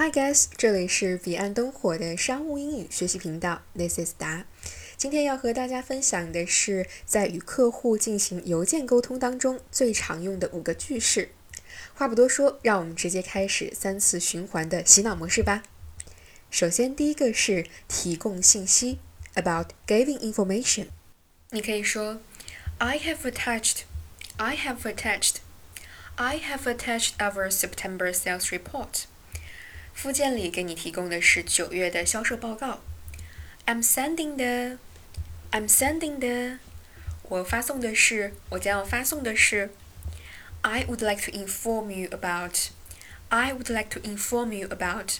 Hi guys，这里是彼岸灯火的商务英语学习频道，This is 达。今天要和大家分享的是在与客户进行邮件沟通当中最常用的五个句式。话不多说，让我们直接开始三次循环的洗脑模式吧。首先，第一个是提供信息，about giving information。你可以说，I have attached, I have attached, I have attached our September sales report。附件里给你提供的是九月的销售报告。I'm sending the, I'm sending the，我发送的是，我将要发送的是。I would like to inform you about, I would like to inform you about，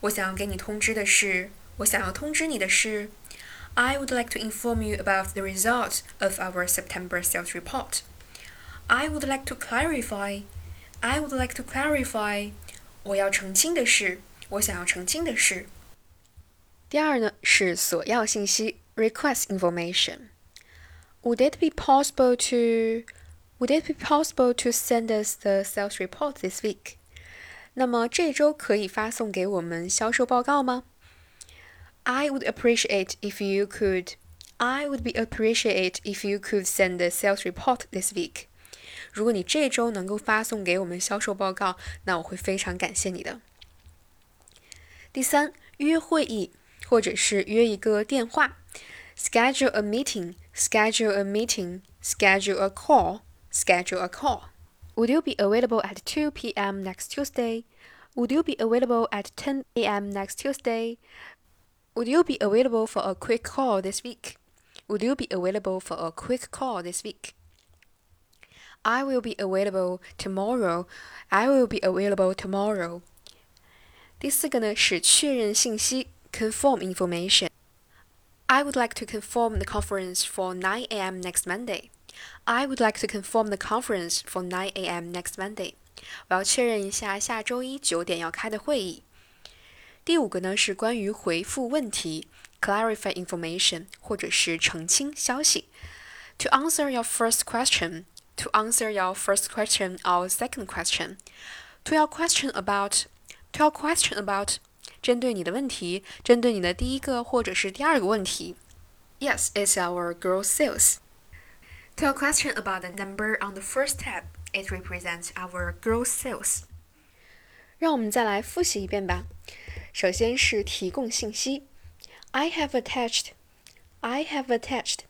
我想要给你通知的是，我想要通知你的是。I would like to inform you about the result of our September sales report. I would like to clarify. I would like to clarify. 我要澄清的是，我想要澄清的是。第二呢是索要信息，request information. Would it be possible to Would it be possible to send us the sales report this week? 那么这周可以发送给我们销售报告吗？I would appreciate if you could. I would be appreciate if you could send the sales report this week. 如果你这周能够发送给我们销售报告，那我会非常感谢你的。第三，约会议或者是约一个电话，schedule a meeting, schedule a meeting, schedule a call, schedule a call. Would you be available at 2 p.m. next Tuesday? Would you be available at 10 a.m. next Tuesday? Would you be available for a quick call this week? Would you be available for a quick call this week? I will be available tomorrow. I will be available tomorrow. 第四个呢是确认信息，confirm information. I would like to confirm the conference for 9 a.m. next Monday. I would like to confirm the conference for 9 a.m. next Monday. 我要确认一下下周一九点要开的会议。第五个呢是关于回复问题，clarify information，或者是澄清消息。To answer your first question, to answer your first question or second question, to your question about, to your question about，针对你的问题，针对你的第一个或者是第二个问题。Yes, it's our gross sales. To your question about the number on the first tab, it represents our gross sales. 让我们再来复习一遍吧。首先是提供信息，I have attached, I have attached.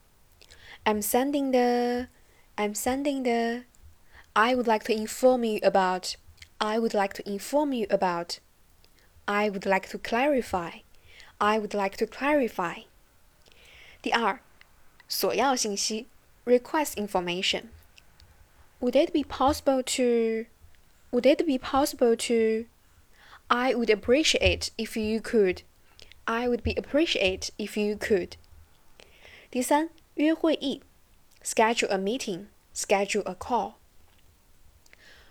I'm sending the, I'm sending the. I would like to inform you about, I would like to inform you about. I would like to clarify, I would like to clarify. 第二，索要信息，request information. Would it be possible to, would it be possible to? I would appreciate if you could. I would be appreciate if you could. 第三，约会议 ，schedule a meeting, schedule a call.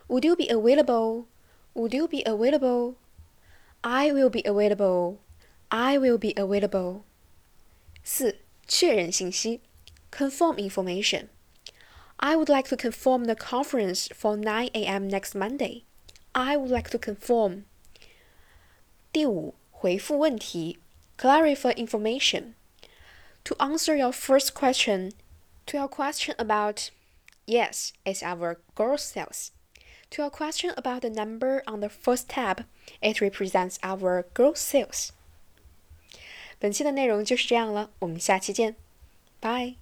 Would you be available? Would you be available? I will be available. I will be available. 四，确认信息，confirm information. I would like to confirm the conference for 9 a.m. next Monday. I would like to confirm. 第五，回复问题，clarify information. To answer your first question, to your question about, yes, it's our gross sales. To your question about the number on the first tab, it represents our gross sales. 本期的内容就是这样了，我们下期见，拜。